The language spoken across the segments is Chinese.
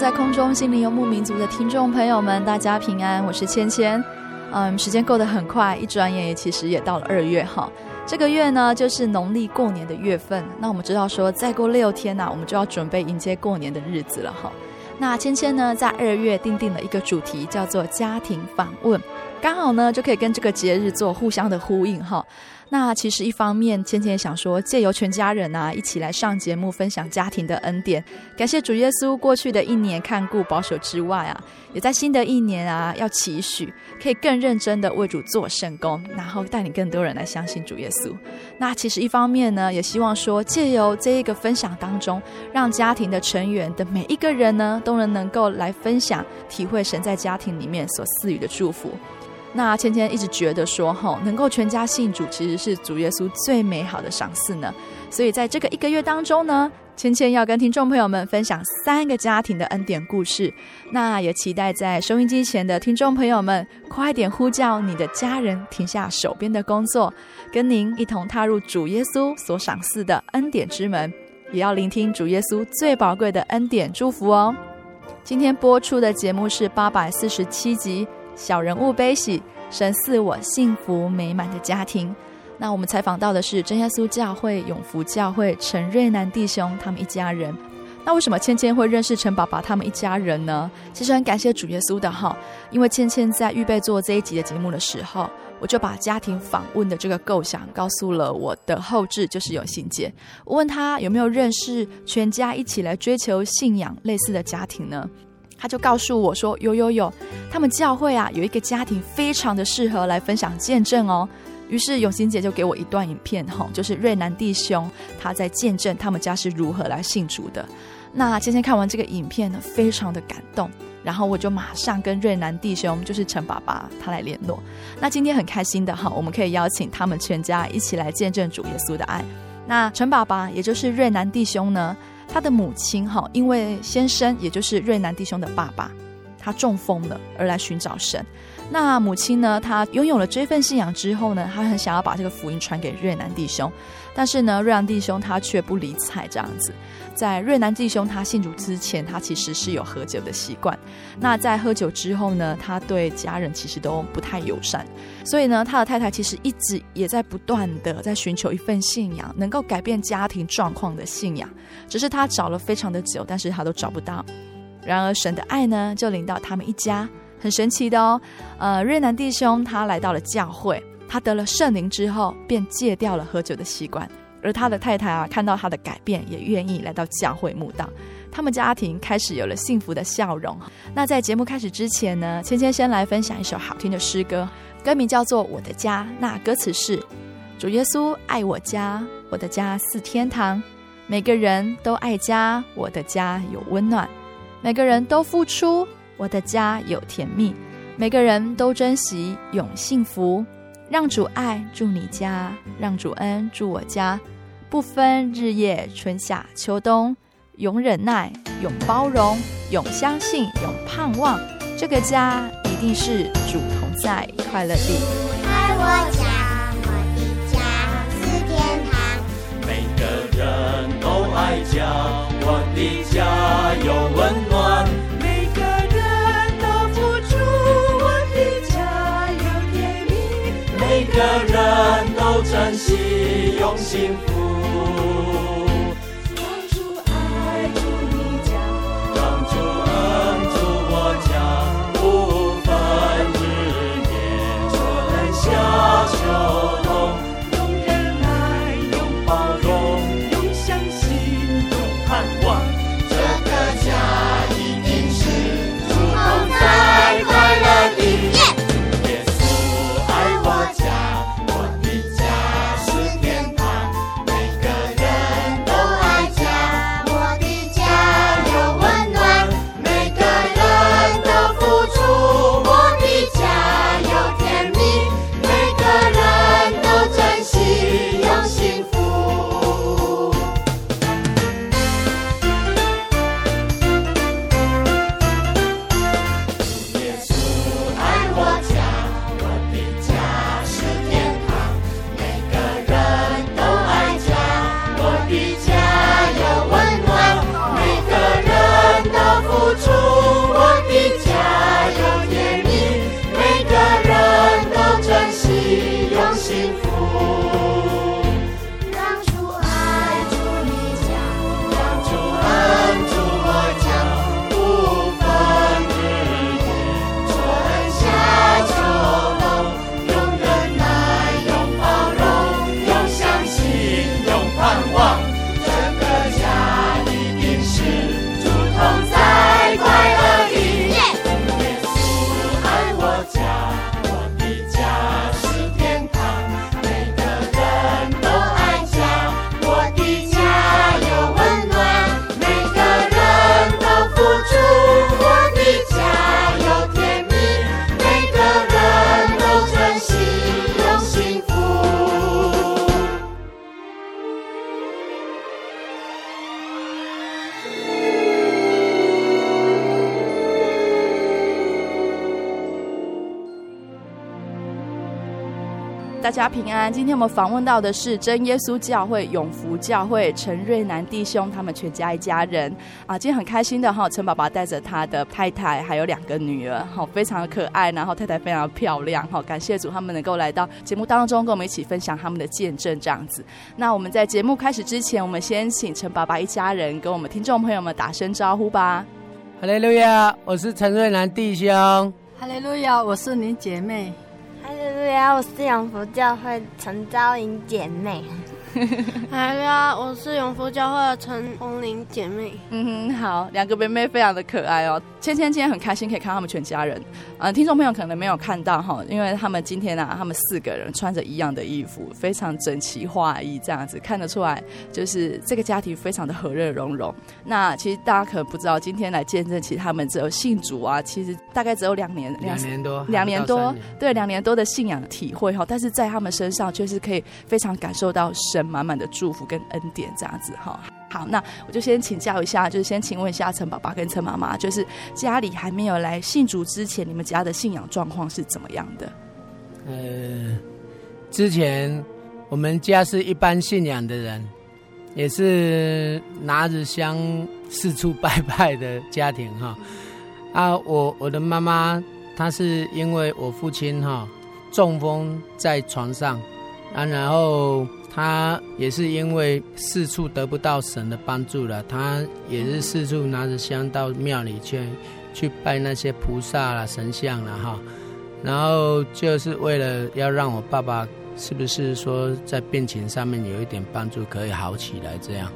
在空中心灵游牧民族的听众朋友们，大家平安，我是芊芊。嗯，时间过得很快，一转眼也其实也到了二月哈。这个月呢，就是农历过年的月份。那我们知道说，再过六天呢、我们就要准备迎接过年的日子了哈。那芊芊呢，在二月定定了一个主题，叫做家庭访问，刚好呢就可以跟这个节日做互相的呼应哈。那其实一方面，芊芊也想说，借由全家人啊一起来上节目，分享家庭的恩典，感谢主耶稣过去的一年看顾保守之外啊，也在新的一年啊要期许，可以更认真的为主做圣工，然后带领更多人来相信主耶稣。那其实一方面呢，也希望说借由这一个分享当中，让家庭的成员的每一个人呢，都能能够来分享、体会神在家庭里面所赐予的祝福。那芊芊一直觉得说，吼，能够全家信主，其实是主耶稣最美好的赏赐呢。所以在这个一个月当中呢，芊芊要跟听众朋友们分享三个家庭的恩典故事。那也期待在收音机前的听众朋友们，快点呼叫你的家人停下手边的工作，跟您一同踏入主耶稣所赏赐的恩典之门，也要聆听主耶稣最宝贵的恩典祝福哦。今天播出的节目是八百四十七集。小人物悲喜，神赐我幸福美满的家庭。那我们采访到的是真耶稣教会永福教会陈瑞南弟兄他们一家人。那为什么芊芊会认识陈爸爸他们一家人呢？其实很感谢主耶稣的哈，因为芊芊在预备做这一集的节目的时候，我就把家庭访问的这个构想告诉了我的后置，就是永信姐。我问他有没有认识全家一起来追求信仰类似的家庭呢？他就告诉我说：“有有有，他们教会啊有一个家庭非常的适合来分享见证哦。”于是永欣姐就给我一段影片，吼，就是瑞南弟兄他在见证他们家是如何来信主的。那芊芊看完这个影片呢，非常的感动，然后我就马上跟瑞南弟兄，就是陈爸爸他来联络。那今天很开心的哈，我们可以邀请他们全家一起来见证主耶稣的爱。那陈爸爸也就是瑞南弟兄呢，他的母亲哈，因为先生也就是瑞南弟兄的爸爸，他中风了，而来寻找神。那母亲呢，她拥有了这份信仰之后呢，她很想要把这个福音传给瑞南弟兄，但是呢，瑞南弟兄他却不理睬这样子。在瑞南弟兄他信主之前，他其实是有喝酒的习惯。那在喝酒之后呢，他对家人其实都不太友善。所以呢，他的太太其实一直也在不断的在寻求一份信仰，能够改变家庭状况的信仰。只是他找了非常的久，但是他都找不到。然而神的爱呢，就临到他们一家。很神奇的哦，呃，瑞南弟兄他来到了教会，他得了圣灵之后，便戒掉了喝酒的习惯。而他的太太啊，看到他的改变，也愿意来到教会慕道，他们家庭开始有了幸福的笑容。那在节目开始之前呢，芊芊先来分享一首好听的诗歌，歌名叫做《我的家》。那歌词是：主耶稣爱我家，我的家似天堂，每个人都爱家，我的家有温暖，每个人都付出。我的家有甜蜜，每个人都珍惜永幸福。让主爱住你家，让主恩住我家，不分日夜春夏秋冬，永忍耐，永包容，永相信，永盼望。这个家一定是主同在快乐地。爱我家，我的家是天堂。每个人都爱家，我的家有温暖。每个人都珍惜，用幸福。大家平安。今天我们访问到的是真耶稣教会永福教会陈瑞南弟兄，他们全家一家人啊，今天很开心的哈，陈爸爸带着他的太太还有两个女儿，好，非常的可爱，然后太太非常的漂亮，好，感谢主，他们能够来到节目当中，跟我们一起分享他们的见证，这样子。那我们在节目开始之前，我们先请陈爸爸一家人跟我们听众朋友们打声招呼吧。哈利路亚，我是陈瑞南弟兄。哈利路亚，我是您姐妹。对呀，我是永福教会陈昭颖姐妹。哎呀，我是永福教会的陈红玲姐妹。嗯哼，好，两个妹妹非常的可爱哦。芊芊今天很开心可以看到他们全家人。啊、呃，听众朋友可能没有看到哈，因为他们今天啊，他们四个人穿着一样的衣服，非常整齐划一，这样子看得出来，就是这个家庭非常的和乐融融。那其实大家可能不知道，今天来见证，其实他们只有信主啊，其实大概只有两年，两年多，两年多，年对，两年多的信仰体会哈，但是在他们身上却是可以非常感受到神。满满的祝福跟恩典，这样子哈。好，那我就先请教一下，就是先请问一下陈爸爸跟陈妈妈，就是家里还没有来信主之前，你们家的信仰状况是怎么样的？呃，之前我们家是一般信仰的人，也是拿着香四处拜拜的家庭哈。啊，我我的妈妈她是因为我父亲哈中风在床上。啊，然后他也是因为四处得不到神的帮助了，他也是四处拿着香到庙里去，去拜那些菩萨啦、神像了哈，然后就是为了要让我爸爸是不是说在病情上面有一点帮助，可以好起来这样，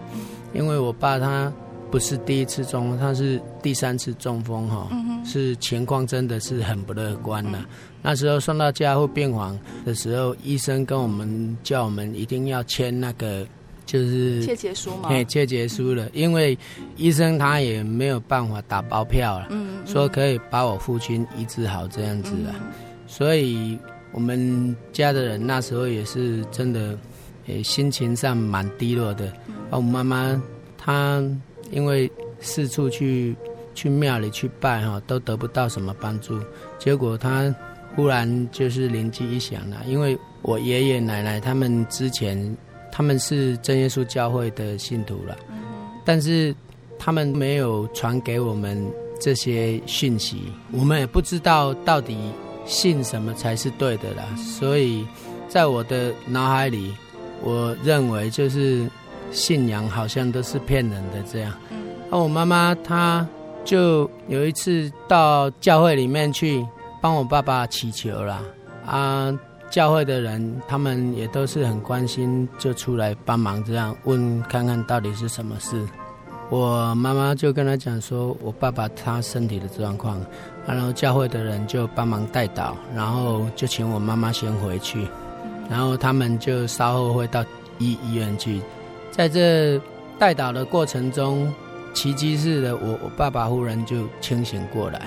因为我爸他不是第一次中，他是第三次中风哈，是情况真的是很不乐观的。那时候送到加护病房的时候，医生跟我们叫我们一定要签那个，就是切结书嘛。对，切结书了，因为医生他也没有办法打包票了，嗯，说可以把我父亲医治好这样子了。嗯、所以我们家的人那时候也是真的，诶，心情上蛮低落的。我妈妈她因为四处去去庙里去拜哈，都得不到什么帮助。结果他忽然就是灵机一响了，因为我爷爷奶奶他们之前他们是真耶稣教会的信徒了，但是他们没有传给我们这些讯息，我们也不知道到底信什么才是对的啦。所以在我的脑海里，我认为就是信仰好像都是骗人的这样。那我妈妈她就有一次到教会里面去帮我爸爸祈求啦，啊，教会的人他们也都是很关心，就出来帮忙这样问看看到底是什么事。我妈妈就跟他讲说，我爸爸他身体的状况，然后教会的人就帮忙代祷，然后就请我妈妈先回去，然后他们就稍后会到医医院去，在这代祷的过程中。奇迹似的，我我爸爸忽然就清醒过来，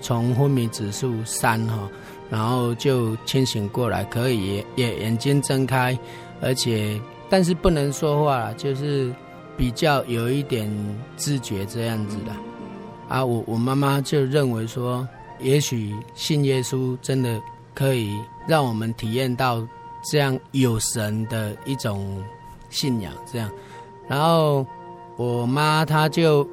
从昏迷指数三哈，然后就清醒过来，可以也眼睛睁开，而且但是不能说话了，就是比较有一点知觉这样子的。啊，我我妈妈就认为说，也许信耶稣真的可以让我们体验到这样有神的一种信仰，这样，然后。我妈她就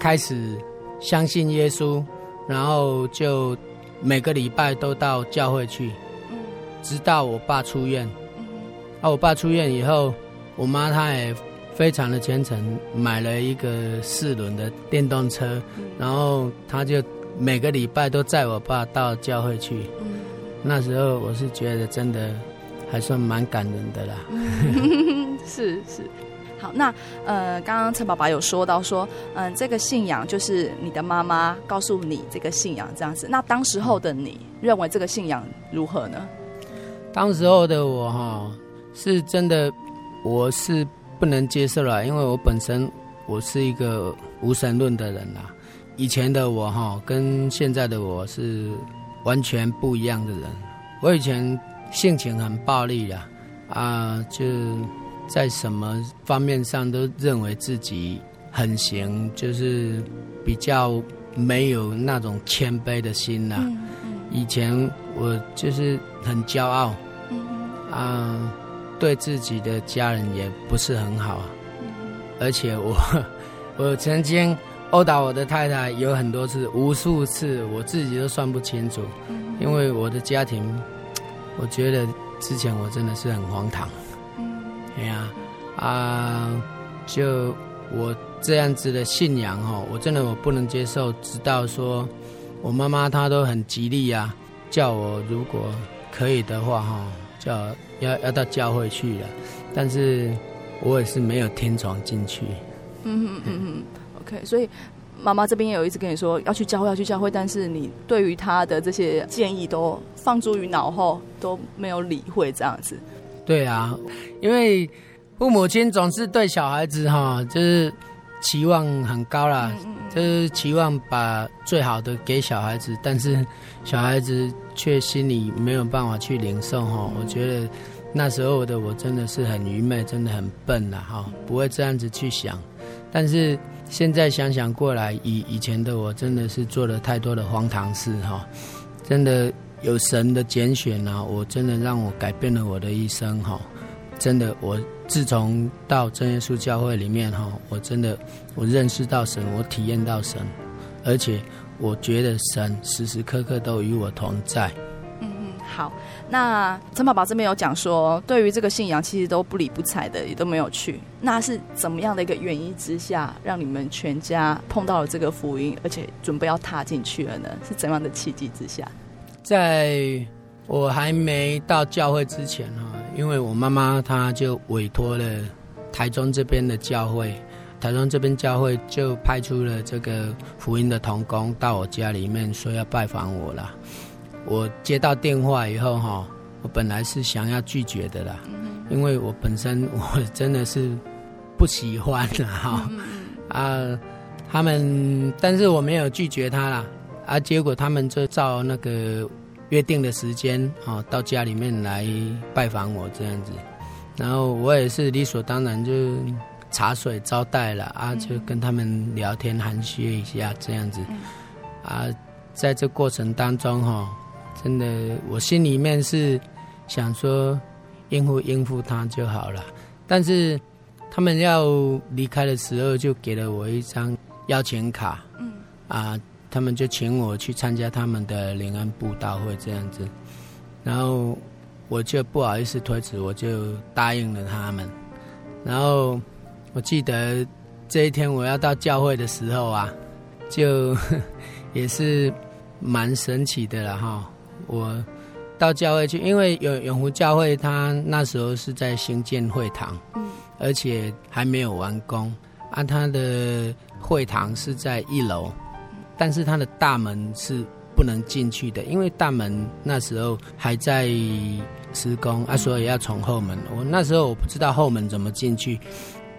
开始相信耶稣，然后就每个礼拜都到教会去，直到我爸出院。啊，我爸出院以后，我妈她也非常的虔诚，买了一个四轮的电动车，然后她就每个礼拜都载我爸到教会去。那时候我是觉得真的还算蛮感人的啦。是是。好，那呃，刚刚陈爸爸有说到说，嗯、呃，这个信仰就是你的妈妈告诉你这个信仰这样子。那当时候的你认为这个信仰如何呢？当时候的我哈，是真的，我是不能接受了，因为我本身我是一个无神论的人啦。以前的我哈，跟现在的我是完全不一样的人。我以前性情很暴力的啊，就。在什么方面上都认为自己很行，就是比较没有那种谦卑的心呐、啊。嗯嗯、以前我就是很骄傲，啊，对自己的家人也不是很好，嗯、而且我 我曾经殴打我的太太有很多次，无数次，我自己都算不清楚。嗯、因为我的家庭，我觉得之前我真的是很荒唐。哎呀，啊，就我这样子的信仰哦，我真的我不能接受。直到说，我妈妈她都很极力啊，叫我如果可以的话哈，叫要要到教会去了，但是我也是没有听从进去。嗯嗯嗯嗯，OK，所以妈妈这边也有一直跟你说要去教会，要去教会，但是你对于她的这些建议都放诸于脑后，都没有理会这样子。对啊，因为父母亲总是对小孩子哈，就是期望很高啦，就是期望把最好的给小孩子，但是小孩子却心里没有办法去领受哈。我觉得那时候的我真的是很愚昧，真的很笨呐哈，不会这样子去想。但是现在想想过来，以以前的我真的是做了太多的荒唐事哈，真的。有神的拣选啊，我真的让我改变了我的一生哈！真的，我自从到真耶稣教会里面哈，我真的我认识到神，我体验到神，而且我觉得神时时刻刻都与我同在。嗯嗯，好，那陈宝宝这边有讲说，对于这个信仰其实都不理不睬的，也都没有去。那是怎么样的一个原因之下，让你们全家碰到了这个福音，而且准备要踏进去了呢？是怎样的契机之下？在我还没到教会之前哈，因为我妈妈她就委托了台中这边的教会，台中这边教会就派出了这个福音的童工到我家里面说要拜访我了。我接到电话以后哈，我本来是想要拒绝的啦，因为我本身我真的是不喜欢的哈啊，他们但是我没有拒绝他啦。啊，结果他们就照那个约定的时间啊，到家里面来拜访我这样子，然后我也是理所当然就茶水招待了啊，就跟他们聊天寒暄一下这样子。啊，在这过程当中哈，真的我心里面是想说应付应付他就好了，但是他们要离开的时候就给了我一张邀请卡。嗯。啊，他们就请我去参加他们的灵安布道会这样子，然后我就不好意思推辞，我就答应了他们。然后我记得这一天我要到教会的时候啊，就 也是蛮神奇的了哈。我到教会去，因为永永福教会他那时候是在新建会堂，嗯，而且还没有完工，啊，他的会堂是在一楼。但是它的大门是不能进去的，因为大门那时候还在施工啊，所以要从后门。我那时候我不知道后门怎么进去，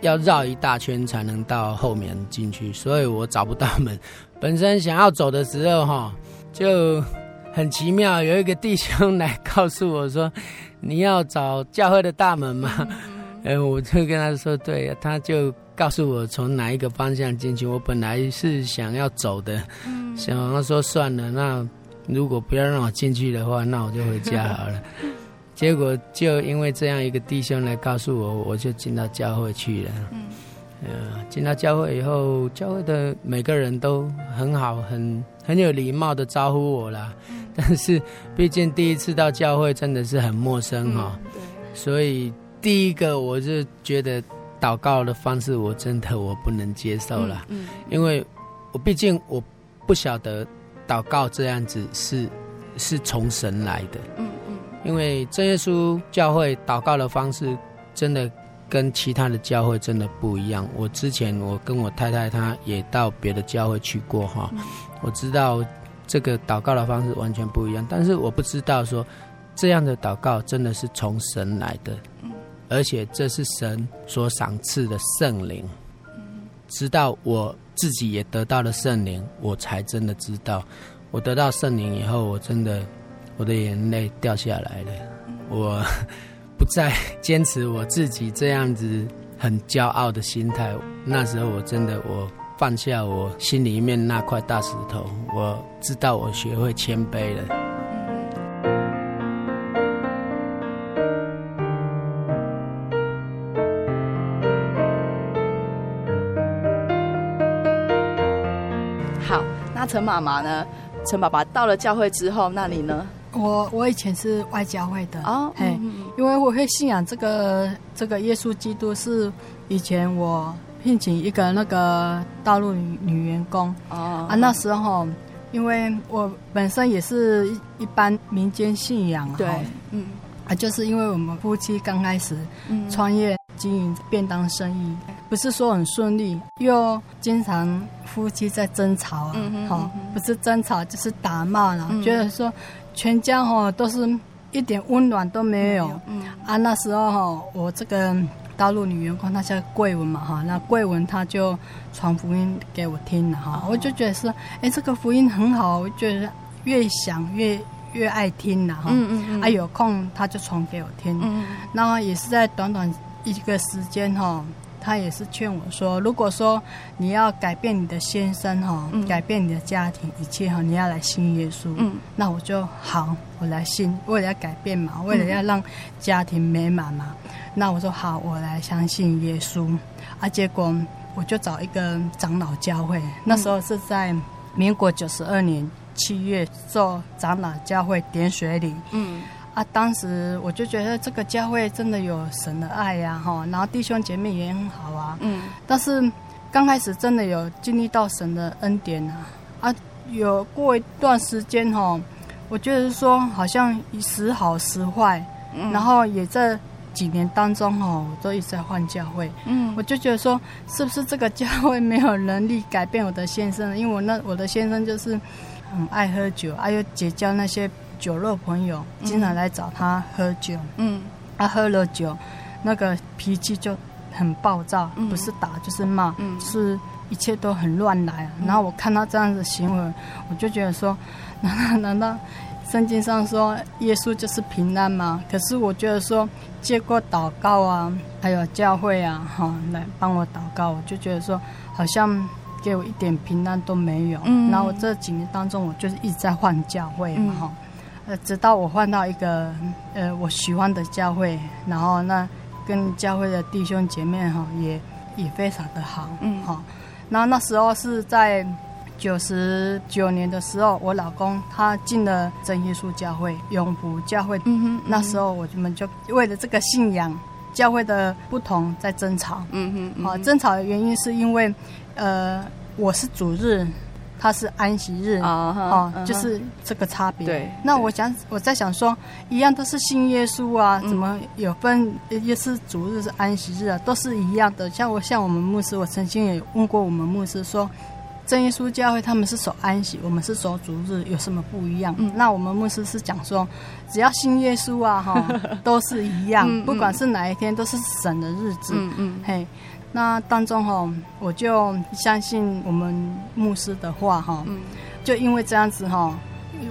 要绕一大圈才能到后面进去，所以我找不到门。本身想要走的时候哈，就很奇妙，有一个弟兄来告诉我说：“你要找教会的大门吗？”嗯，我就跟他说：“对。”他就。告诉我从哪一个方向进去？我本来是想要走的，嗯、想要说算了，那如果不要让我进去的话，那我就回家好了。结果就因为这样一个弟兄来告诉我，我就进到教会去了。嗯，呃，进到教会以后，教会的每个人都很好，很很有礼貌的招呼我啦。嗯、但是毕竟第一次到教会，真的是很陌生哈、哦。对、嗯。所以第一个我就觉得。祷告的方式，我真的我不能接受了，因为我毕竟我不晓得祷告这样子是是从神来的，嗯嗯，因为真耶稣教会祷告的方式真的跟其他的教会真的不一样。我之前我跟我太太她也到别的教会去过哈，我知道这个祷告的方式完全不一样，但是我不知道说这样的祷告真的是从神来的。而且这是神所赏赐的圣灵，直到我自己也得到了圣灵，我才真的知道，我得到圣灵以后，我真的我的眼泪掉下来了，我不再坚持我自己这样子很骄傲的心态。那时候我真的我放下我心里面那块大石头，我知道我学会谦卑了。陈妈妈呢？陈爸爸到了教会之后，那你呢？我我以前是外教会的哦，嘿，因为我会信仰这个这个耶稣基督，是以前我聘请一个那个大陆女女员工。哦。啊，那时候因为我本身也是一一般民间信仰，对，嗯。啊，就是因为我们夫妻刚开始创业经营便当生意。不是说很顺利，又经常夫妻在争吵啊，好，不是争吵就是打骂了，觉得说全家哈都是一点温暖都没有。嗯啊，那时候哈，我这个大陆女员工她叫桂文嘛哈，那桂文她就传福音给我听了哈，我就觉得说，哎，这个福音很好，我觉得越想越越爱听了哈。嗯嗯啊，有空她就传给我听。嗯。然后也是在短短一个时间哈。他也是劝我说：“如果说你要改变你的先生哈，嗯、改变你的家庭一切哈，你要来信耶稣。嗯，那我就好，我来信，为了要改变嘛，为了要让家庭美满嘛。嗯、那我说好，我来相信耶稣。啊，结果我就找一个长老教会，嗯、那时候是在民国九十二年七月做长老教会点水礼。嗯。”啊，当时我就觉得这个教会真的有神的爱呀，哈，然后弟兄姐妹也很好啊，嗯，但是刚开始真的有经历到神的恩典啊，啊，有过一段时间哈，我觉得说好像时好时坏，嗯，然后也在几年当中哈，我都一直在换教会，嗯，我就觉得说是不是这个教会没有能力改变我的先生，因为我那我的先生就是很爱喝酒，还有结交那些。酒肉朋友经常来找他喝酒，嗯，他喝了酒，那个脾气就很暴躁，嗯、不是打就是骂，嗯，是一切都很乱来啊。然后我看他这样子行为，我就觉得说，难道难道圣经上说耶稣就是平安吗？可是我觉得说，借过祷告啊，还有教会啊，哈，来帮我祷告，我就觉得说，好像给我一点平安都没有。嗯。然后我这几年当中，我就是一直在换教会嘛，哈。呃，直到我换到一个呃我喜欢的教会，然后那跟教会的弟兄姐妹哈也也非常的好，嗯，好。然后那时候是在九十九年的时候，我老公他进了真耶稣教会永福教会，嗯哼，那时候我们就为了这个信仰教会的不同在争吵，嗯哼，好，争吵的原因是因为呃我是主日。他是安息日啊，哦，就是这个差别。对，那我想我在想说，一样都是信耶稣啊，怎么有分？也是主日是安息日啊，都是一样的。像我像我们牧师，我曾经也问过我们牧师说，正耶稣教会他们是守安息，我们是守主日，有什么不一样？嗯，那我们牧师是讲说，只要信耶稣啊，哈，都是一样，不管是哪一天，都是神的日子。嗯嗯，嘿。那当中哈，我就相信我们牧师的话哈，就因为这样子哈，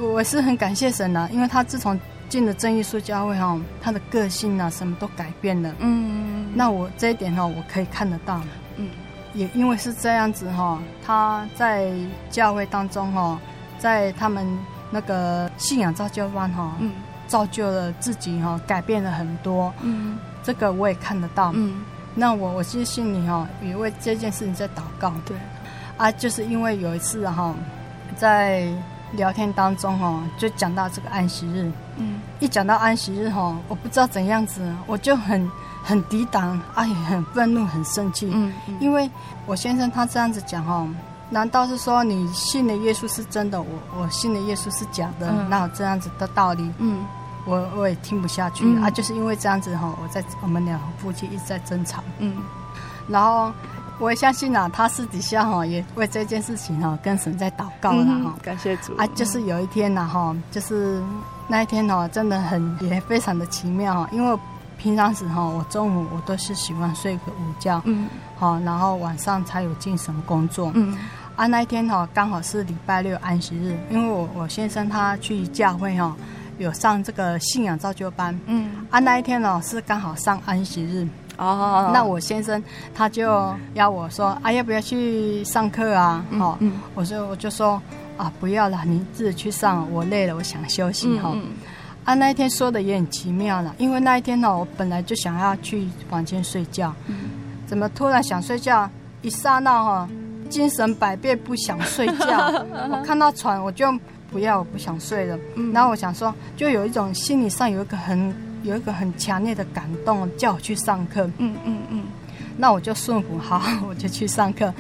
我是很感谢神的，因为他自从进了真耶稣教会哈，他的个性啊什么都改变了。嗯，那我这一点哈，我可以看得到。嗯，也因为是这样子哈，他在教会当中哈，在他们那个信仰造就班哈，嗯，造就了自己哈，改变了很多。嗯，这个我也看得到。嗯。那我我其实心里哈也为这件事情在祷告，对，啊，就是因为有一次哈，在聊天当中哦，就讲到这个安息日，嗯，一讲到安息日哈，我不知道怎样子，我就很很抵挡，啊，也很愤怒，很生气，嗯，嗯，因为我先生他这样子讲哈，难道是说你信的耶稣是真的，我我信的耶稣是假的，嗯，那有这样子的道理，嗯。我我也听不下去、嗯、啊，就是因为这样子哈，我在我们两夫妻一直在争吵，嗯，然后我也相信啊，他私底下哈也为这件事情哈跟神在祷告了哈、嗯，感谢主。啊，就是有一天呐哈，就是那一天哈，真的很也非常的奇妙哈，因为平常时哈，我中午我都是喜欢睡个午觉，嗯，好，然后晚上才有精神工作，嗯，啊那一天哈刚好是礼拜六安息日，因为我我先生他去教会哈。有上这个信仰造就班，嗯，啊，那一天哦是刚好上安息日，哦，那我先生他就邀我说，啊，要不要去上课啊？哦，嗯，我说我就说啊，不要了，你自己去上，我累了，我想休息哈。啊，那一天说的也很奇妙了，因为那一天呢，我本来就想要去房间睡觉，怎么突然想睡觉，一刹那哈，精神百变，不想睡觉，我看到床我就。不要，我不想睡了。嗯，然后我想说，就有一种心理上有一个很有一个很强烈的感动，叫我去上课。嗯嗯嗯，那我就顺服，好，我就去上课。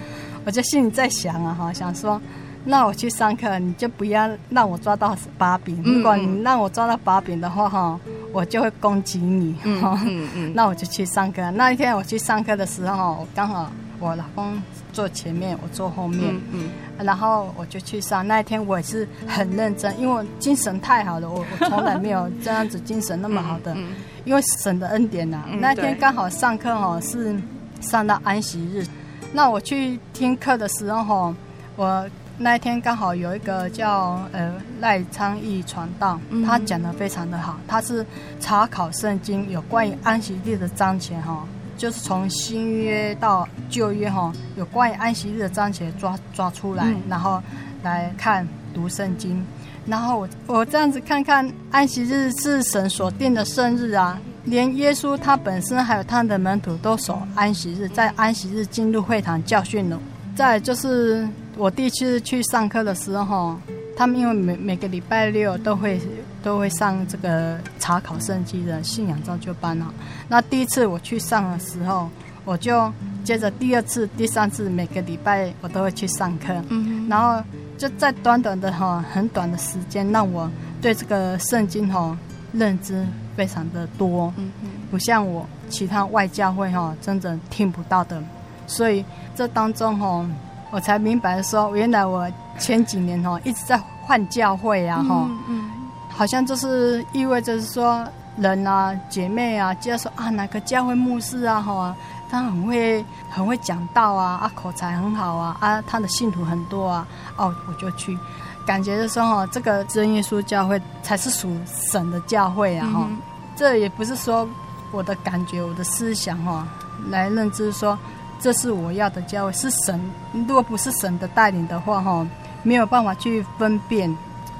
我就心里在想啊，哈，想说，那我去上课，你就不要让我抓到把柄。如果你让我抓到把柄的话，哈，我就会攻击你。嗯嗯嗯，那我就去上课。那一天我去上课的时候，刚好我老公坐前面，我坐后面。嗯。然后我就去上，那一天我也是很认真，因为我精神太好了，我我 从来没有这样子精神那么好的，嗯嗯、因为神的恩典呐、那天刚好上课哦，是上到安息日，那我去听课的时候哈，我那一天刚好有一个叫呃赖昌义传道，他讲的非常的好，他是查考圣经有关于安息日的章节哈。就是从新约到旧约哈，有关于安息日的章节抓抓出来，嗯、然后来看读圣经，然后我我这样子看看，安息日是神所定的圣日啊，连耶稣他本身还有他的门徒都守安息日，在安息日进入会堂教训了。再就是我第一次去上课的时候，他们因为每每个礼拜六都会。都会上这个查考圣经的信仰造就班哦。那第一次我去上的时候，我就接着第二次、第三次，每个礼拜我都会去上课。嗯哼。然后就在短短的哈很短的时间，让我对这个圣经哈认知非常的多。嗯嗯。不像我其他外教会哈真的听不到的，所以这当中哈我才明白说，原来我前几年哈一直在换教会啊哈。嗯，嗯。好像就是意味着说人啊姐妹啊，就要说啊哪个教会牧师啊哈，他很会很会讲道啊，啊，口才很好啊，啊，他的信徒很多啊，哦，我就去，感觉的时候，这个真耶稣教会才是属神的教会啊，哈、嗯，这也不是说我的感觉，我的思想哈，来认知说这是我要的教会，是神，如果不是神的带领的话，哈，没有办法去分辨，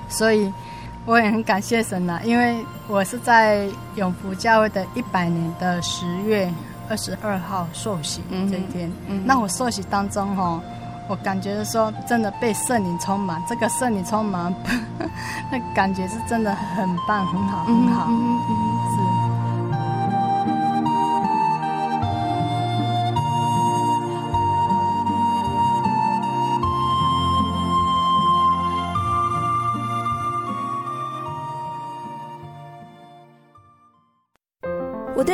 所以。我也很感谢神呐，因为我是在永福教会的一百年的十月二十二号受洗这一天。嗯嗯、那我受洗当中哈，我感觉说真的被圣灵充满，这个圣灵充满，那感觉是真的很棒，很好，很好。嗯嗯嗯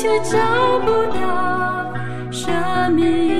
却找不到生命。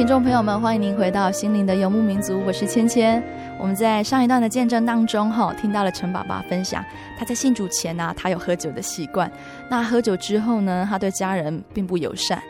听众朋友们，欢迎您回到心灵的游牧民族，我是芊芊。我们在上一段的见证当中，哈，听到了陈爸爸分享，他在信主前呢、他有喝酒的习惯。那喝酒之后呢，他对家人并不友善。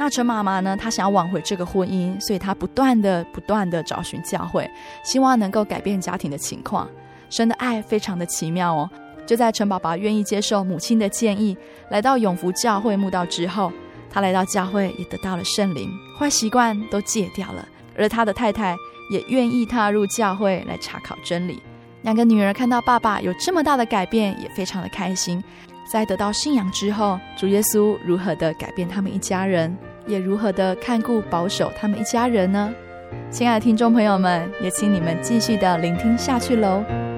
那陈妈妈呢，她想要挽回这个婚姻，所以她不断的、不断的找寻教会，希望能够改变家庭的情况。神的爱非常的奇妙哦，就在陈爸爸愿意接受母亲的建议，来到永福教会慕道之后。他来到教会，也得到了圣灵，坏习惯都戒掉了。而他的太太也愿意踏入教会来查考真理。两个女儿看到爸爸有这么大的改变，也非常的开心。在得到信仰之后，主耶稣如何的改变他们一家人，也如何的看顾保守他们一家人呢？亲爱的听众朋友们，也请你们继续的聆听下去喽。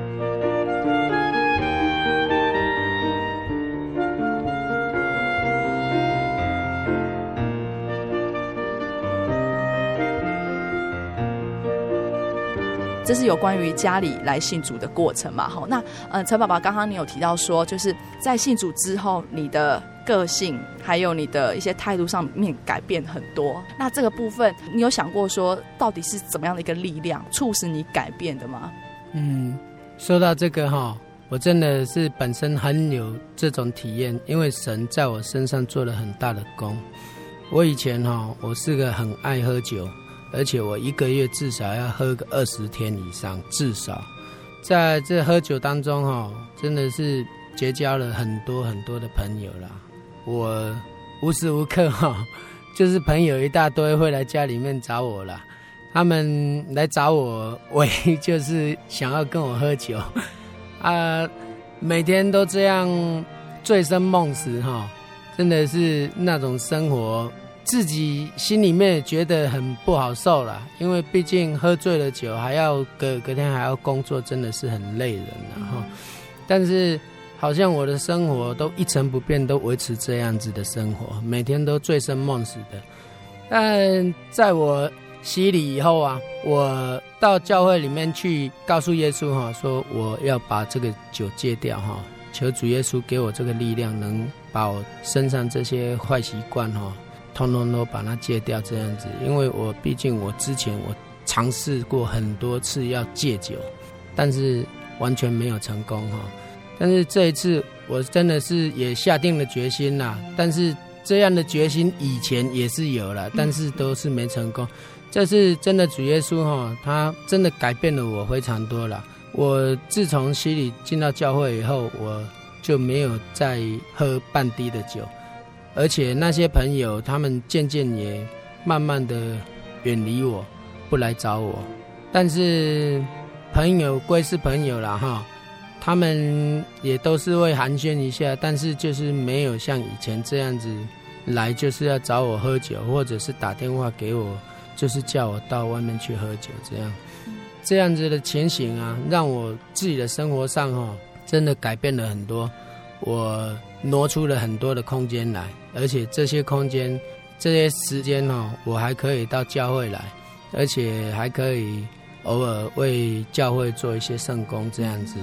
这是有关于家里来信主的过程嘛？好，那嗯，陈爸爸，刚刚你有提到说，就是在信主之后，你的个性还有你的一些态度上面改变很多。那这个部分，你有想过说，到底是怎么样的一个力量促使你改变的吗？嗯，说到这个哈，我真的是本身很有这种体验，因为神在我身上做了很大的工。我以前哈，我是个很爱喝酒。而且我一个月至少要喝个二十天以上，至少在这喝酒当中哈，真的是结交了很多很多的朋友啦。我无时无刻哈，就是朋友一大堆会来家里面找我啦。他们来找我，唯一就是想要跟我喝酒啊，每天都这样醉生梦死哈，真的是那种生活。自己心里面觉得很不好受啦，因为毕竟喝醉了酒，还要隔隔天还要工作，真的是很累人的哈。但是好像我的生活都一成不变，都维持这样子的生活，每天都醉生梦死的。但在我洗礼以后啊，我到教会里面去告诉耶稣哈，说我要把这个酒戒掉哈，求主耶稣给我这个力量，能把我身上这些坏习惯哈，通通都把它戒掉这样子。因为我毕竟我之前我尝试过很多次要戒酒，但是完全没有成功哈。但是这一次我真的是也下定了决心啦，但是这样的决心以前也是有了，但是都是没成功。这是真的，主耶稣哈，他真的改变了我非常多了。我自从洗礼进到教会以后，我就没有再喝半滴的酒，而且那些朋友他们渐渐也慢慢的远离我，不来找我。但是朋友归是朋友了哈，他们也都是会寒暄一下，但是就是没有像以前这样子来，就是要找我喝酒，或者是打电话给我。就是叫我到外面去喝酒，这样，这样子的情形啊，让我自己的生活上哈，真的改变了很多。我挪出了很多的空间来，而且这些空间、这些时间哈，我还可以到教会来，而且还可以偶尔为教会做一些圣工，这样子。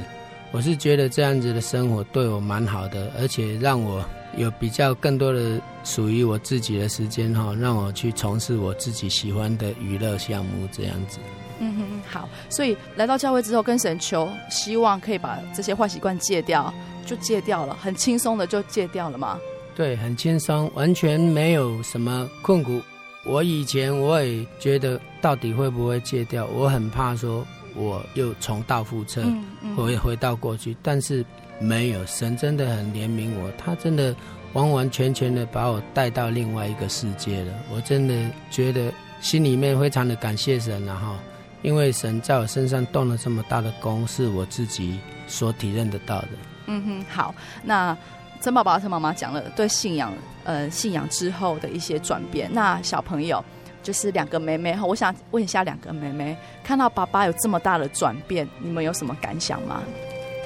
我是觉得这样子的生活对我蛮好的，而且让我。有比较更多的属于我自己的时间哈，让我去从事我自己喜欢的娱乐项目这样子。嗯哼，好，所以来到教会之后跟神求，希望可以把这些坏习惯戒掉，就戒掉了，很轻松的就戒掉了吗？对，很轻松，完全没有什么困苦。我以前我也觉得到底会不会戒掉，我很怕说我又重蹈覆辙，嗯嗯、回回到过去，但是。没有，神真的很怜悯我，他真的完完全全的把我带到另外一个世界了。我真的觉得心里面非常的感谢神了哈，因为神在我身上动了这么大的功，是我自己所体认得到的。嗯哼，好，那曾爸爸、曾妈妈讲了对信仰，呃，信仰之后的一些转变。那小朋友就是两个妹妹，我想问一下，两个妹妹看到爸爸有这么大的转变，你们有什么感想吗？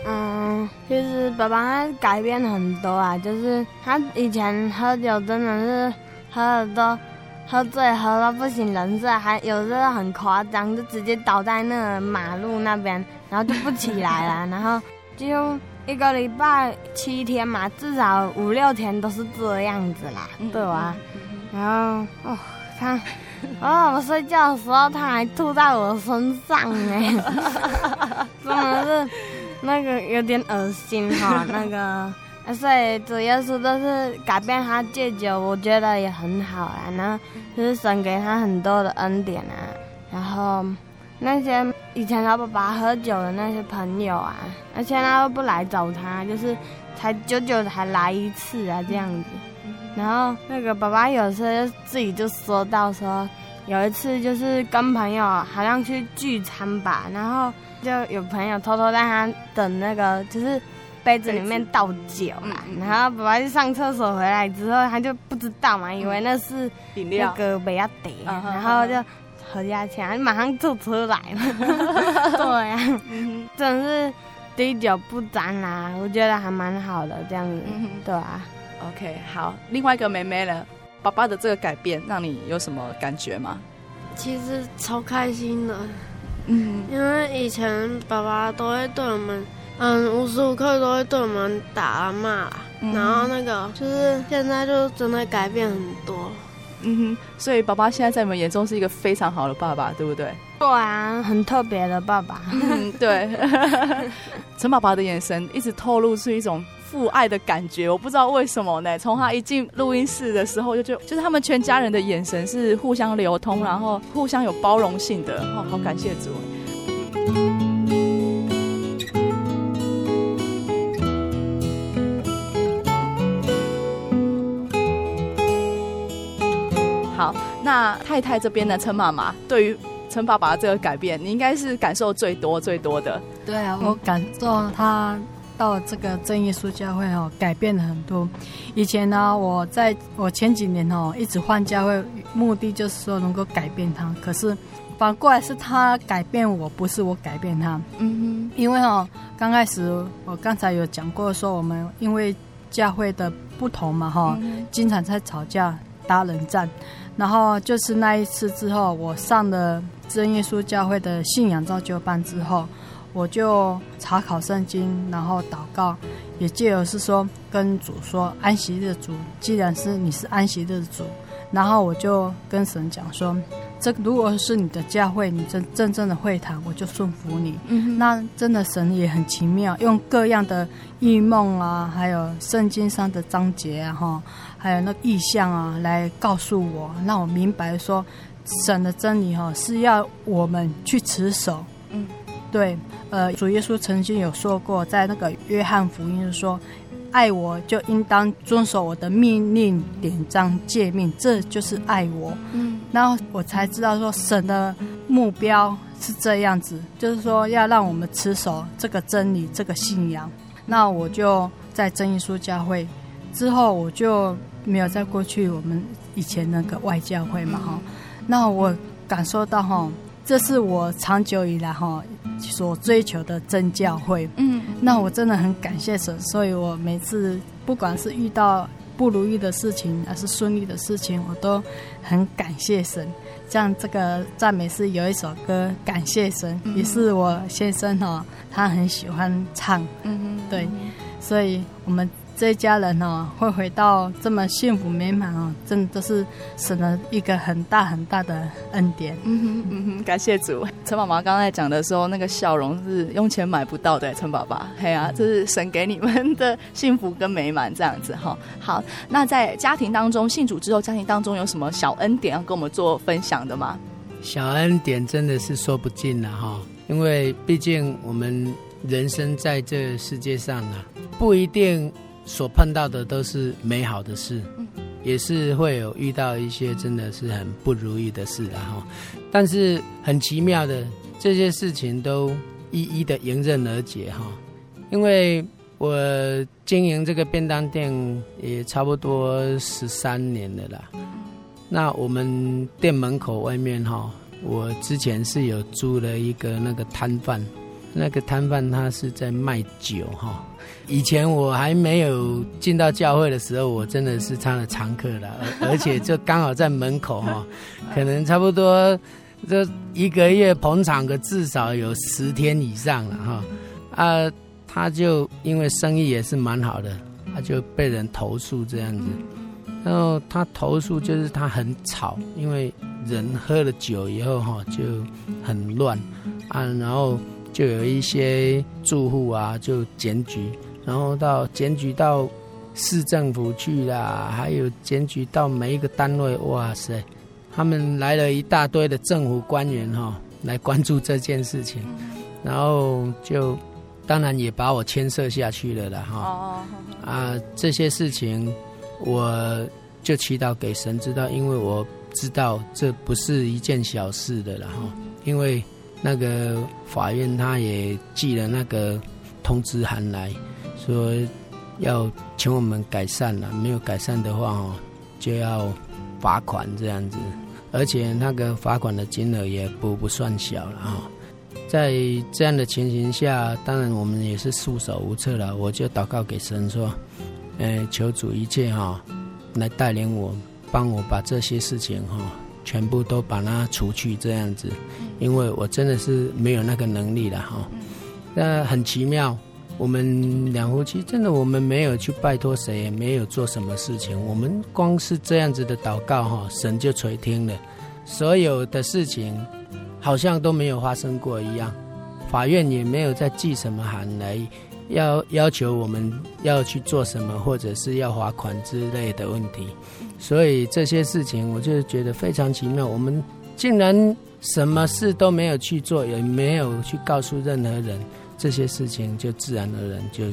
嗯，其实爸爸他改变很多啊，就是他以前喝酒真的是喝的都喝醉，喝到不省人事，还有时候很夸张，就直接倒在那个马路那边，然后就不起来了，然后就一个礼拜七天嘛，至少五六天都是这样子啦，对吧？然后哦，他哦，我睡觉的时候他还吐在我身上哎，真的是。那个有点恶心哈，那个，所以主耶稣都是改变他戒酒，我觉得也很好啊。然后就是神给他很多的恩典啊。然后那些以前他爸爸喝酒的那些朋友啊，而且他都不来找他，就是才久久才来一次啊这样子。然后那个爸爸有时候就自己就说到说，有一次就是跟朋友好像去聚餐吧，然后。就有朋友偷偷在他等那个，就是杯子里面倒酒啦。然后爸爸去上厕所回来之后，他就不知道嘛，以为那是那个不要得，然后就喝下去，他马上吐出来了。对啊，真是滴酒不沾啦，我觉得还蛮好的这样子，对啊。OK，好，另外一个妹妹了，爸爸的这个改变让你有什么感觉吗？其实超开心的。嗯，因为以前爸爸都会对我们，嗯，无时无刻都会对我们打啊骂，嗯、然后那个就是现在就真的改变很多。嗯哼，所以爸爸现在在你们眼中是一个非常好的爸爸，对不对？对啊，很特别的爸爸。嗯，对。陈爸爸的眼神一直透露出一种父爱的感觉，我不知道为什么呢？从他一进录音室的时候就，就就就是他们全家人的眼神是互相流通，然后互相有包容性的。哦，好感谢主。太太这边呢？陈妈妈对于陈爸爸的这个改变，你应该是感受最多最多的。对啊，我感受他到这个正义书教会哦，改变了很多。以前呢，我在我前几年哦，一直换教会，目的就是说能够改变他。可是反过来是他改变我，不是我改变他。嗯哼，因为哦，刚开始我刚才有讲过说，我们因为教会的不同嘛哈，经常在吵架。打冷战。然后就是那一次之后，我上了真耶稣教会的信仰造就班之后，我就查考圣经，然后祷告，也借由是说跟主说安息日主，既然是你是安息日主，然后我就跟神讲说。这如果是你的教会，你真真正的会堂，我就顺服你。嗯，那真的神也很奇妙，用各样的异梦啊，还有圣经上的章节啊，哈，还有那个异象啊，来告诉我，让我明白说，神的真理哈是要我们去持守。嗯，对，呃，主耶稣曾经有说过，在那个约翰福音说。爱我就应当遵守我的命令、典章、诫命，这就是爱我。嗯，然后我才知道说神的目标是这样子，就是说要让我们持守这个真理、这个信仰。那我就在真耶稣教会之后，我就没有在过去我们以前那个外教会嘛哈。那我感受到哈，这是我长久以来哈。所追求的真教会，嗯，那我真的很感谢神，所以我每次不管是遇到不如意的事情，还是顺利的事情，我都很感谢神。像这个赞美诗有一首歌《感谢神》，嗯，也是我先生哈，他很喜欢唱，嗯嗯，对，所以我们。这一家人哦，会回到这么幸福美满哦，真的都是神的一个很大很大的恩典。嗯哼，嗯哼，感谢主。陈妈妈刚才讲的时候，那个笑容是用钱买不到的，陈爸爸。嘿啊，这是神给你们的幸福跟美满，这样子哈。好，那在家庭当中信主之后，家庭当中有什么小恩典要跟我们做分享的吗？小恩典真的是说不尽了哈，因为毕竟我们人生在这世界上啊，不一定。所碰到的都是美好的事，也是会有遇到一些真的是很不如意的事，然后，但是很奇妙的，这些事情都一一的迎刃而解哈。因为我经营这个便当店也差不多十三年了啦，那我们店门口外面哈，我之前是有租了一个那个摊贩。那个摊贩他是在卖酒哈，以前我还没有进到教会的时候，我真的是他的常客了，而且就刚好在门口哈，可能差不多这一个月捧场个至少有十天以上了哈，啊，他就因为生意也是蛮好的，他就被人投诉这样子，然后他投诉就是他很吵，因为人喝了酒以后哈就很乱。啊，然后。就有一些住户啊，就检举，然后到检举到市政府去啦，还有检举到每一个单位，哇塞，他们来了一大堆的政府官员哈、哦，来关注这件事情，然后就当然也把我牵涉下去了啦哈。哦，啊，这些事情我就祈祷给神知道，因为我知道这不是一件小事的了哈，因为。那个法院他也寄了那个通知函来，说要请我们改善了，没有改善的话哦，就要罚款这样子，而且那个罚款的金额也不不算小了哈。在这样的情形下，当然我们也是束手无策了。我就祷告给神说，呃，求主一切哈，来带领我，帮我把这些事情哈。全部都把它除去，这样子，因为我真的是没有那个能力了哈。那很奇妙，我们两夫妻真的，我们没有去拜托谁，也没有做什么事情，我们光是这样子的祷告哈，神就垂听了，所有的事情好像都没有发生过一样，法院也没有再寄什么函来要要求我们要去做什么，或者是要罚款之类的问题。所以这些事情，我就觉得非常奇妙。我们竟然什么事都没有去做，也没有去告诉任何人，这些事情就自然而然就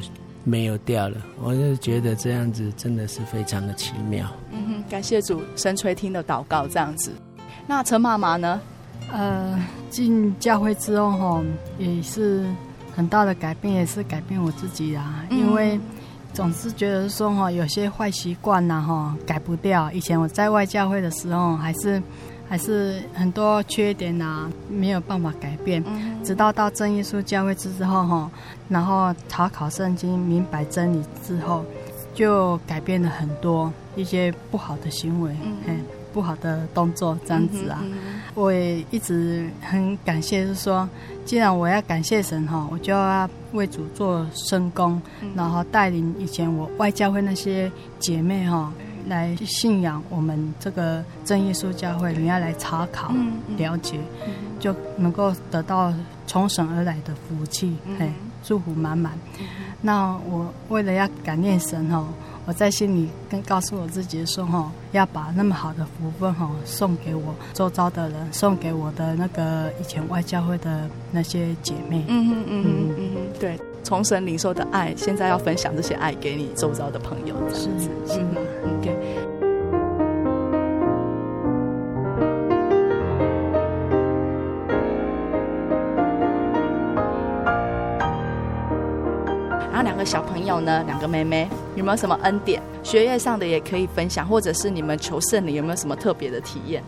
没有掉了。我就觉得这样子真的是非常的奇妙。嗯哼，感谢主神垂听的祷告，这样子。那陈妈妈呢？呃，进教会之后哈，也是很大的改变，也是改变我自己啊，嗯、因为。总是觉得说哈，有些坏习惯呐哈，改不掉。以前我在外教会的时候，还是还是很多缺点呐，没有办法改变。直到到真耶稣教会之后哈，然后查考圣经，明白真理之后，就改变了很多一些不好的行为，嗯，不好的动作这样子啊。我也一直很感谢，就是说，既然我要感谢神哈，我就要为主做深工，嗯、然后带领以前我外教会那些姐妹哈。来信仰我们这个正耶稣教会，你要来查考、嗯嗯、了解，嗯、就能够得到从神而来的福气，嗯、嘿，祝福满满。嗯、那我为了要感念神哈，我在心里跟告诉我自己说哈，要把那么好的福分哈送给我周遭的人，送给我的那个以前外教会的那些姐妹。嗯嗯嗯嗯嗯，对。从神领受的爱，现在要分享这些爱给你周遭的朋友，这样子是是吗两个小朋友呢，两个妹妹，有没有什么恩典？学业上的也可以分享，或者是你们求圣灵有没有什么特别的体验？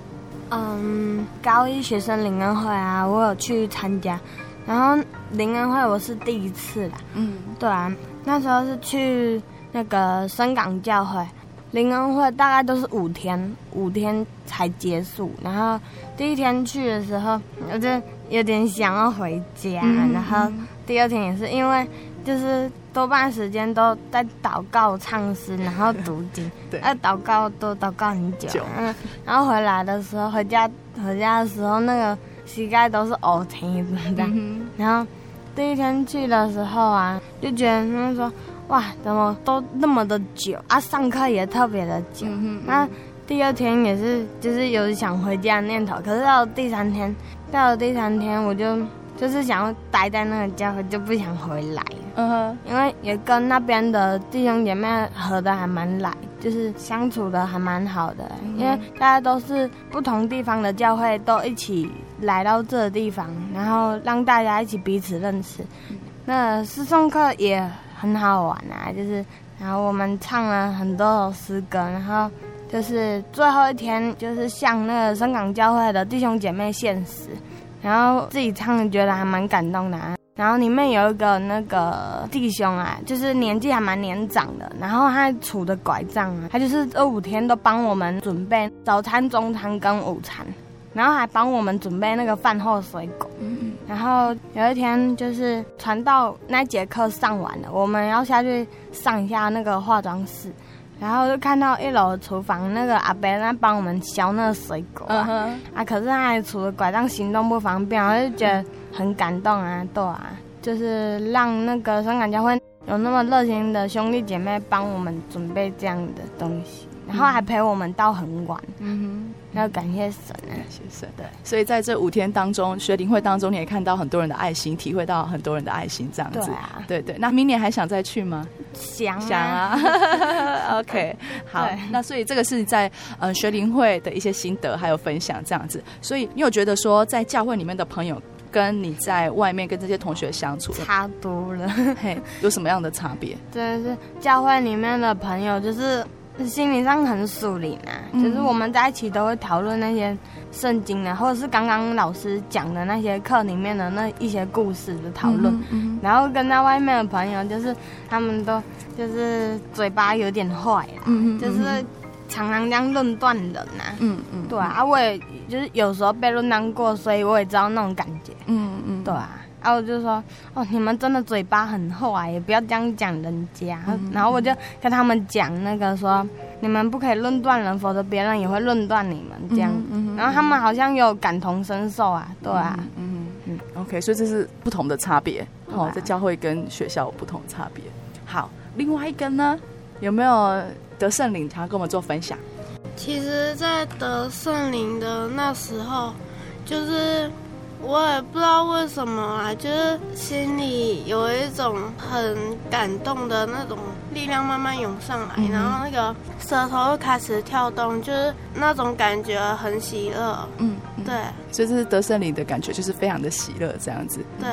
嗯，高一学生灵恩会啊，我有去参加。然后灵恩会我是第一次啦，嗯，对啊，那时候是去那个深港教会，灵恩会大概都是五天，五天才结束。然后第一天去的时候，我就有点想要回家。嗯、然后第二天也是因为就是多半时间都在祷告、唱诗，然后读经，对，要祷告都祷告很久。嗯，然后回来的时候，回家回家的时候那个。膝盖都是乌青的，然后第一天去的时候啊，就觉得他们说，哇，怎么都那么的久啊？上课也特别的久。那第二天也是，就是有想回家的念头。可是到了第三天，到了第三天，我就就是想要待在那个教会，就不想回来。嗯哼，因为也跟那边的弟兄姐妹合的还蛮来，就是相处的还蛮好的。因为大家都是不同地方的教会，都一起。来到这个地方，然后让大家一起彼此认识。那诗颂课也很好玩啊，就是然后我们唱了很多首诗歌，然后就是最后一天，就是向那个深港教会的弟兄姐妹献诗，然后自己唱觉得还蛮感动的啊。然后里面有一个那个弟兄啊，就是年纪还蛮年长的，然后他杵着拐杖啊，他就是这五天都帮我们准备早餐、中餐跟午餐。然后还帮我们准备那个饭后水果。然后有一天就是传道那节课上完了，我们要下去上一下那个化妆室，然后就看到一楼厨房那个阿伯在帮我们削那个水果啊，嗯、啊，可是他还拄着拐杖行动不方便，我就觉得很感动啊，对啊，就是让那个香港教会有那么热心的兄弟姐妹帮我们准备这样的东西，然后还陪我们到很晚。嗯哼。要感谢神啊，感谢神。对，所以在这五天当中，学灵会当中，你也看到很多人的爱心，体会到很多人的爱心，这样子。对啊，对对。那明年还想再去吗？想想啊。OK，好。那所以这个是在嗯学灵会的一些心得还有分享这样子。所以你有觉得说，在教会里面的朋友跟你在外面跟这些同学相处差多了？嘿，有什么样的差别？真的是教会里面的朋友就是。心理上很属灵啊，就是我们在一起都会讨论那些圣经啊，或者是刚刚老师讲的那些课里面的那一些故事的讨论。嗯嗯、然后跟在外面的朋友，就是他们都就是嘴巴有点坏啊，嗯嗯、就是常常这样论断人呐、啊。嗯嗯，对啊，我也就是有时候被论断过，所以我也知道那种感觉。嗯嗯，对啊。然后我就说，哦，你们真的嘴巴很厚啊，也不要这样讲人家。嗯、然后我就跟他们讲那个说，你们不可以论断人，否则别人也会论断你们这样。嗯、然后他们好像有感同身受啊，对啊。嗯嗯。OK，所以这是不同的差别。哦，啊、在教会跟学校有不同差别。好，另外一个呢，有没有得圣灵想要跟我们做分享？其实，在得圣灵的那时候，就是。我也不知道为什么啊，就是心里有一种很感动的那种力量慢慢涌上来，嗯、然后那个舌头又开始跳动，就是那种感觉很喜乐。嗯，对，所以这是得圣灵的感觉，就是非常的喜乐这样子。对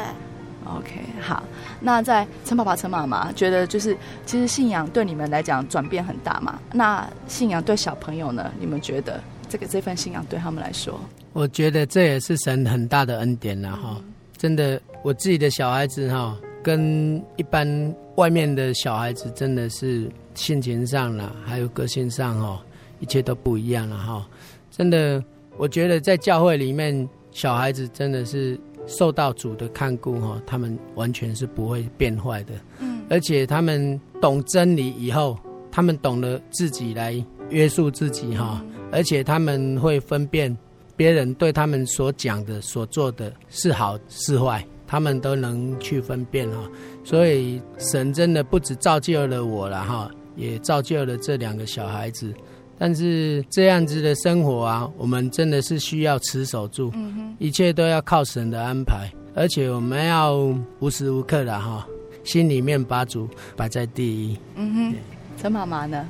，OK，好。那在陈爸爸、陈妈妈觉得，就是其实信仰对你们来讲转变很大嘛？那信仰对小朋友呢？你们觉得这个这份信仰对他们来说？我觉得这也是神很大的恩典了哈，真的，我自己的小孩子哈，跟一般外面的小孩子真的是性情上啦，还有个性上哦，一切都不一样了哈。真的，我觉得在教会里面，小孩子真的是受到主的看顾哈，他们完全是不会变坏的。嗯，而且他们懂真理以后，他们懂得自己来约束自己哈，而且他们会分辨别人对他们所讲的、所做的是好是坏。他们都能去分辨哈，所以神真的不止造就了我了哈，也造就了这两个小孩子。但是这样子的生活啊，我们真的是需要持守住，一切都要靠神的安排，而且我们要无时无刻的哈，心里面把主摆在第一。嗯哼，陈妈妈呢？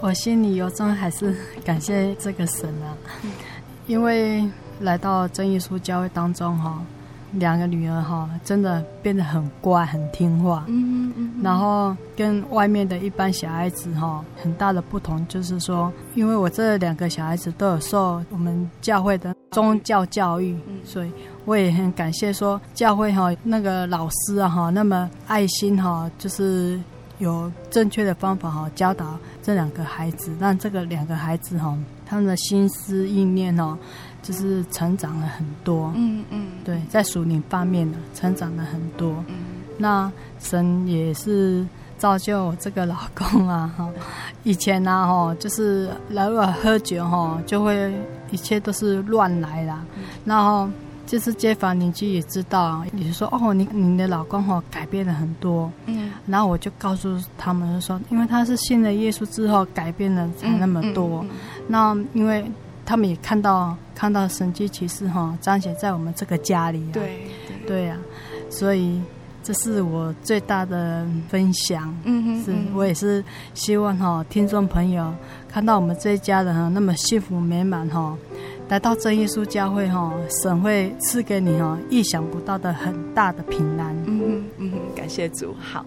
我心里由衷还是感谢这个神啊，因为来到真耶稣教会当中哈。两个女儿哈，真的变得很乖，很听话。嗯嗯。然后跟外面的一般小孩子哈，很大的不同就是说，因为我这两个小孩子都有受我们教会的宗教教育，所以我也很感谢说教会哈那个老师啊哈，那么爱心哈，就是有正确的方法哈教导这两个孩子，让这个两个孩子哈，他们的心思意念哦。就是成长了很多，嗯嗯，对，在属灵方面呢，成长了很多。嗯，那神也是造就这个老公啊，哈，以前呢，哈，就是如果喝酒哈，就会一切都是乱来啦。然后就是街坊邻居也知道，也是说哦，你你的老公哈改变了很多。嗯，然后我就告诉他们说，因为他是信了耶稣之后改变了才那么多。那因为。他们也看到看到神迹奇事哈，彰显在我们这个家里啊。对对呀、啊，所以这是我最大的分享。嗯哼，是我也是希望哈，听众朋友看到我们这一家人哈那么幸福美满哈，来到真耶稣教会哈，神会赐给你哈意想不到的很大的平安。嗯嗯嗯，感谢主，好。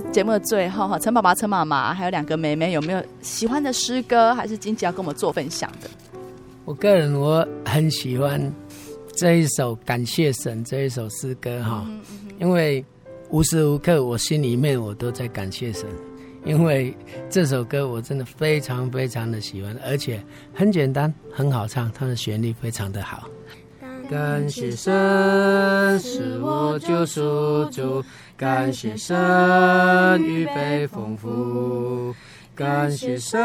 在节目的最后哈，陈爸爸、陈妈妈还有两个妹妹，有没有喜欢的诗歌，还是金姐要跟我们做分享的？我个人我很喜欢这一首《感谢神》这一首诗歌哈，嗯嗯嗯、因为无时无刻我心里面我都在感谢神，因为这首歌我真的非常非常的喜欢，而且很简单，很好唱，它的旋律非常的好。感谢神是我救赎主。感谢神预备丰富，感谢神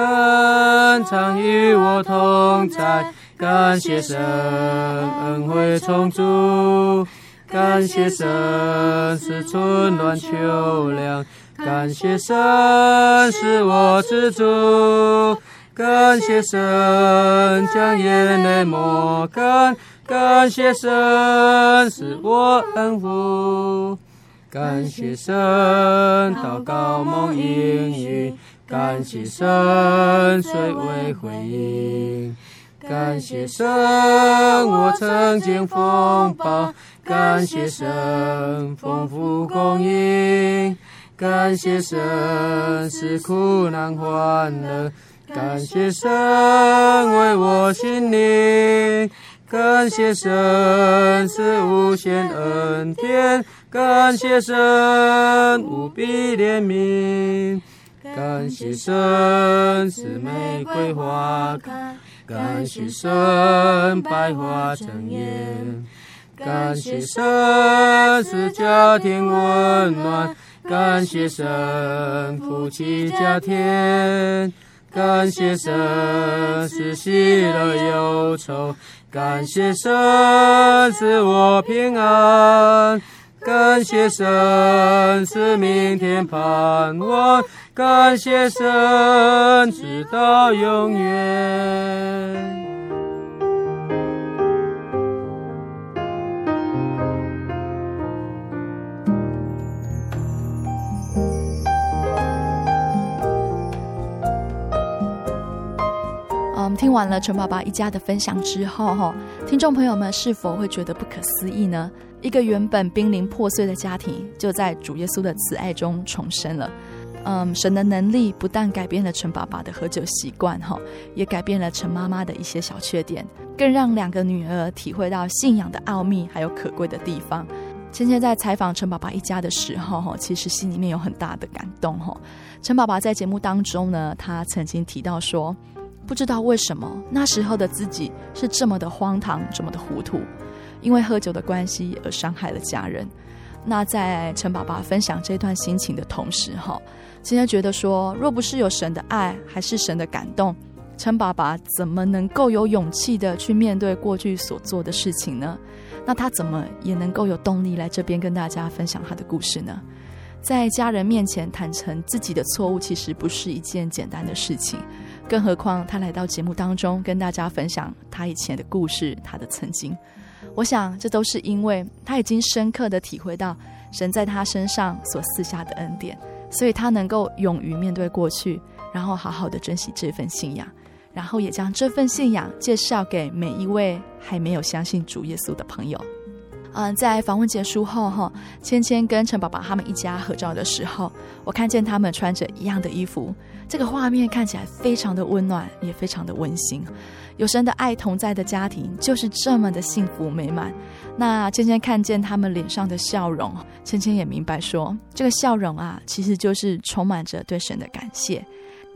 常与我同在，感谢神恩惠充足，感谢神是春暖秋凉，感谢神是我知足，感谢神将眼泪抹干，感谢神是我恩福。感谢神，祷告蒙应允；感谢神，虽未回应；感谢神，我曾经风暴；感谢神，丰富供应；感谢神，使苦难欢乐；感谢神，为我心灵。感谢神是无限恩典，感谢神无比怜悯，感谢神是玫瑰花开，感谢神百花争艳，感谢神是家庭温暖，感谢神夫妻家庭。感谢神是喜乐忧愁，感谢神赐我平安，感谢神赐明天盼望，感谢神直到永远。听完了陈爸爸一家的分享之后，哈，听众朋友们是否会觉得不可思议呢？一个原本濒临破碎的家庭，就在主耶稣的慈爱中重生了。嗯，神的能力不但改变了陈爸爸的喝酒习惯，哈，也改变了陈妈妈的一些小缺点，更让两个女儿体会到信仰的奥秘还有可贵的地方。芊芊在采访陈爸爸一家的时候，哈，其实心里面有很大的感动，哈。陈爸爸在节目当中呢，他曾经提到说，不知道为什么那时候的自己是这么的荒唐，这么的糊涂，因为喝酒的关系而伤害了家人。那在陈爸爸分享这段心情的同时，哈。今天觉得说，若不是有神的爱，还是神的感动，陈爸爸怎么能够有勇气的去面对过去所做的事情呢？那他怎么也能够有动力来这边跟大家分享他的故事呢？在家人面前坦诚自己的错误，其实不是一件简单的事情，更何况他来到节目当中跟大家分享他以前的故事，他的曾经。我想，这都是因为他已经深刻的体会到神在他身上所赐下的恩典。所以他能够勇于面对过去，然后好好的珍惜这份信仰，然后也将这份信仰介绍给每一位还没有相信主耶稣的朋友。嗯，在访问结束后，哈，芊芊跟陈宝宝他们一家合照的时候，我看见他们穿着一样的衣服，这个画面看起来非常的温暖，也非常的温馨。有神的爱同在的家庭，就是这么的幸福美满。那芊芊看见他们脸上的笑容，芊芊也明白说，这个笑容啊，其实就是充满着对神的感谢。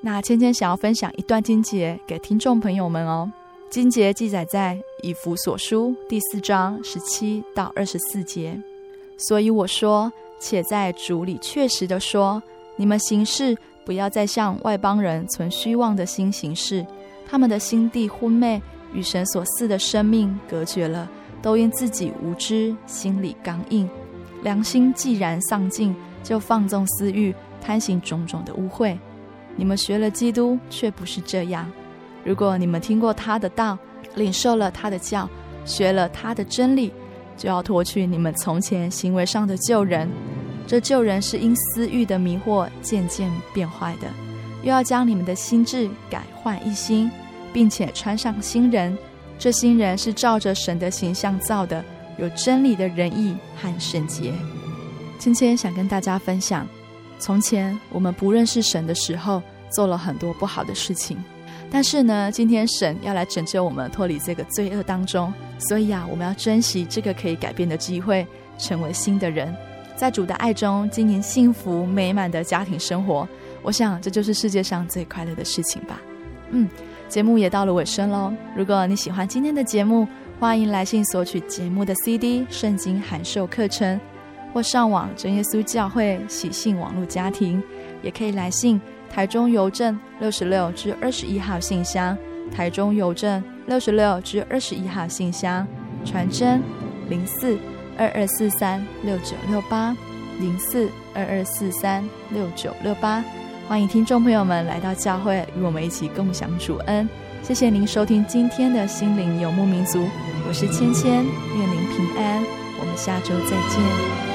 那芊芊想要分享一段经节给听众朋友们哦。经节记载在以弗所书第四章十七到二十四节。所以我说，且在主里确实的说，你们行事不要再向外邦人存虚妄的心行事，他们的心地昏昧，与神所赐的生命隔绝了。都因自己无知，心里刚硬，良心既然丧尽，就放纵私欲，贪行种种的污秽。你们学了基督，却不是这样。如果你们听过他的道，领受了他的教，学了他的真理，就要脱去你们从前行为上的旧人。这旧人是因私欲的迷惑渐渐变坏的，又要将你们的心志改换一新，并且穿上新人。这新人是照着神的形象造的，有真理的仁义和圣洁。今天想跟大家分享，从前我们不认识神的时候，做了很多不好的事情。但是呢，今天神要来拯救我们，脱离这个罪恶当中。所以啊，我们要珍惜这个可以改变的机会，成为新的人，在主的爱中经营幸福美满的家庭生活。我想，这就是世界上最快乐的事情吧。嗯。节目也到了尾声喽。如果你喜欢今天的节目，欢迎来信索取节目的 CD、圣经函授课程，或上网真耶稣教会喜信网络家庭，也可以来信台中邮政六十六至二十一号信箱，台中邮政六十六至二十一号信箱，传真零四二二四三六九六八零四二二四三六九六八。欢迎听众朋友们来到教会，与我们一起共享主恩。谢谢您收听今天的心灵游牧民族，我是芊芊，愿您平安，我们下周再见。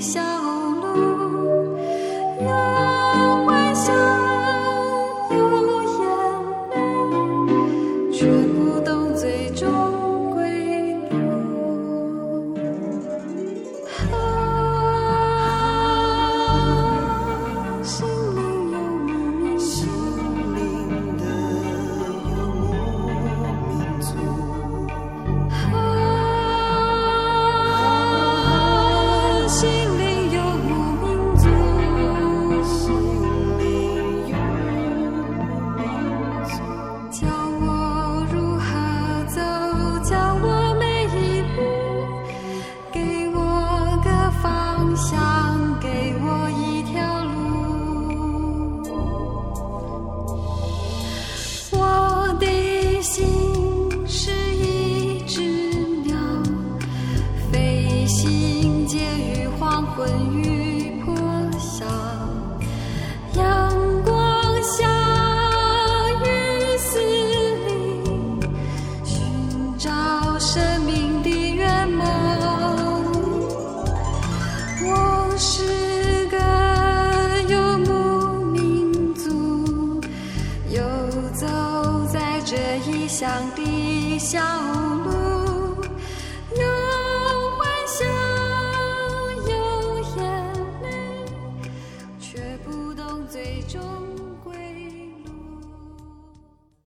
小路。